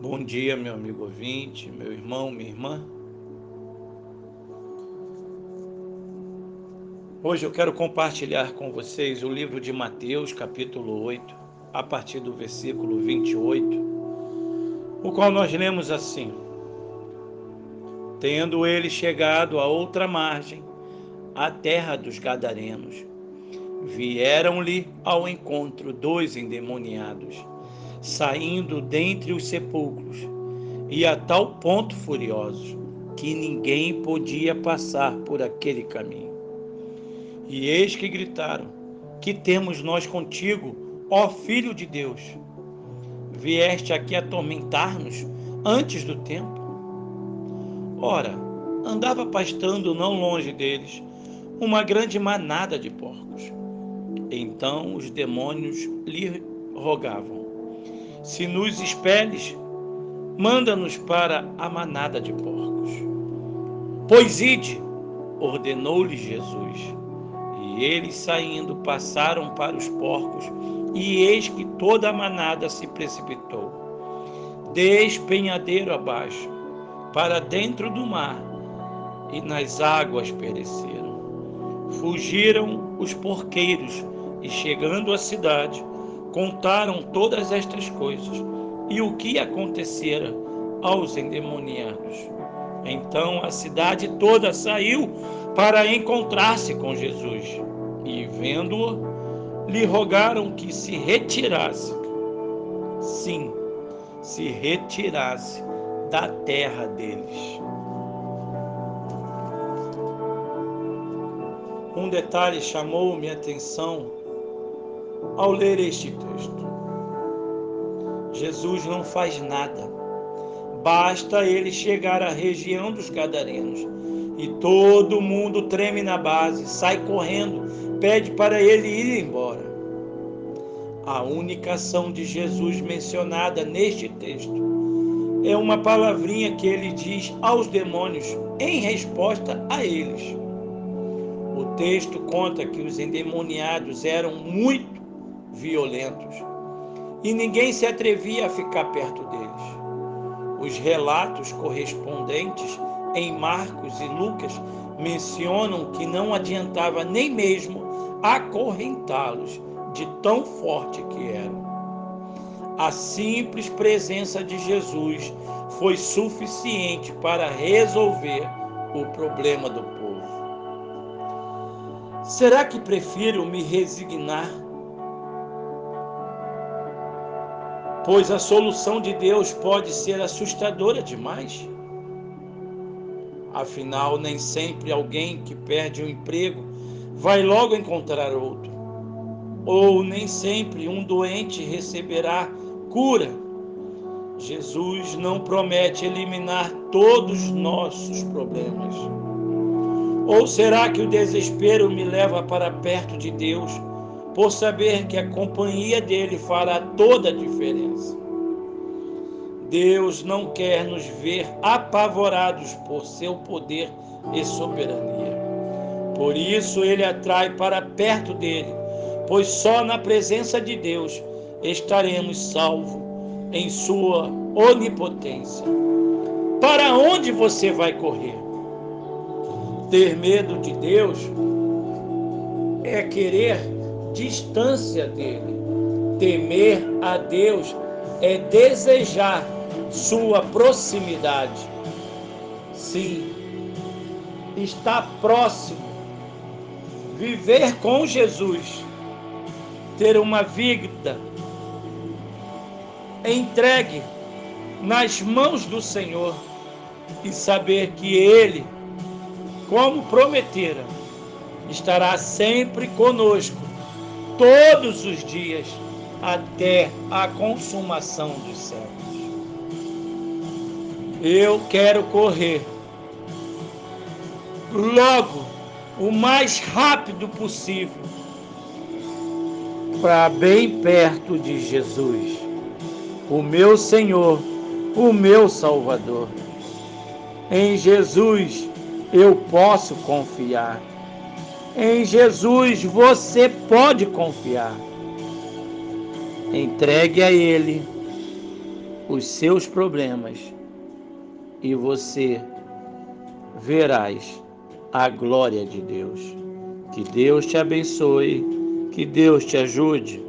Bom dia, meu amigo ouvinte, meu irmão, minha irmã. Hoje eu quero compartilhar com vocês o livro de Mateus, capítulo 8, a partir do versículo 28, o qual nós lemos assim: Tendo ele chegado a outra margem, a terra dos Gadarenos, vieram-lhe ao encontro dois endemoniados saindo dentre os sepulcros, e a tal ponto furiosos que ninguém podia passar por aquele caminho. E eis que gritaram: Que temos nós contigo, ó Filho de Deus? Vieste aqui atormentar-nos antes do tempo? Ora, andava pastando não longe deles uma grande manada de porcos. Então os demônios lhe rogavam: se nos expeles, manda-nos para a manada de porcos. Pois ide, ordenou-lhe Jesus. E eles saindo passaram para os porcos, e eis que toda a manada se precipitou, despenhadeiro abaixo, para dentro do mar, e nas águas pereceram. Fugiram os porqueiros, e chegando à cidade, contaram todas estas coisas e o que acontecera aos endemoniados. Então a cidade toda saiu para encontrar-se com Jesus e, vendo-o, lhe rogaram que se retirasse. Sim, se retirasse da terra deles. Um detalhe chamou minha atenção ao ler este texto. Jesus não faz nada. Basta ele chegar à região dos Gadarenos e todo mundo treme na base, sai correndo, pede para ele ir embora. A única ação de Jesus mencionada neste texto é uma palavrinha que ele diz aos demônios em resposta a eles. O texto conta que os endemoniados eram muito violentos, e ninguém se atrevia a ficar perto deles. Os relatos correspondentes em Marcos e Lucas mencionam que não adiantava nem mesmo acorrentá-los de tão forte que eram. A simples presença de Jesus foi suficiente para resolver o problema do povo. Será que prefiro me resignar pois a solução de Deus pode ser assustadora demais. Afinal, nem sempre alguém que perde um emprego vai logo encontrar outro, ou nem sempre um doente receberá cura. Jesus não promete eliminar todos os nossos problemas. Ou será que o desespero me leva para perto de Deus? Por saber que a companhia dele fará toda a diferença. Deus não quer nos ver apavorados por seu poder e soberania. Por isso ele atrai para perto dele, pois só na presença de Deus estaremos salvos em sua onipotência. Para onde você vai correr? Ter medo de Deus é querer distância dele. Temer a Deus é desejar sua proximidade. Sim, está próximo. Viver com Jesus, ter uma vida entregue nas mãos do Senhor e saber que Ele, como prometera, estará sempre conosco todos os dias até a consumação dos séculos. Eu quero correr logo, o mais rápido possível, para bem perto de Jesus, o meu Senhor, o meu Salvador. Em Jesus eu posso confiar. Em Jesus você pode confiar. Entregue a Ele os seus problemas e você verás a glória de Deus. Que Deus te abençoe, que Deus te ajude.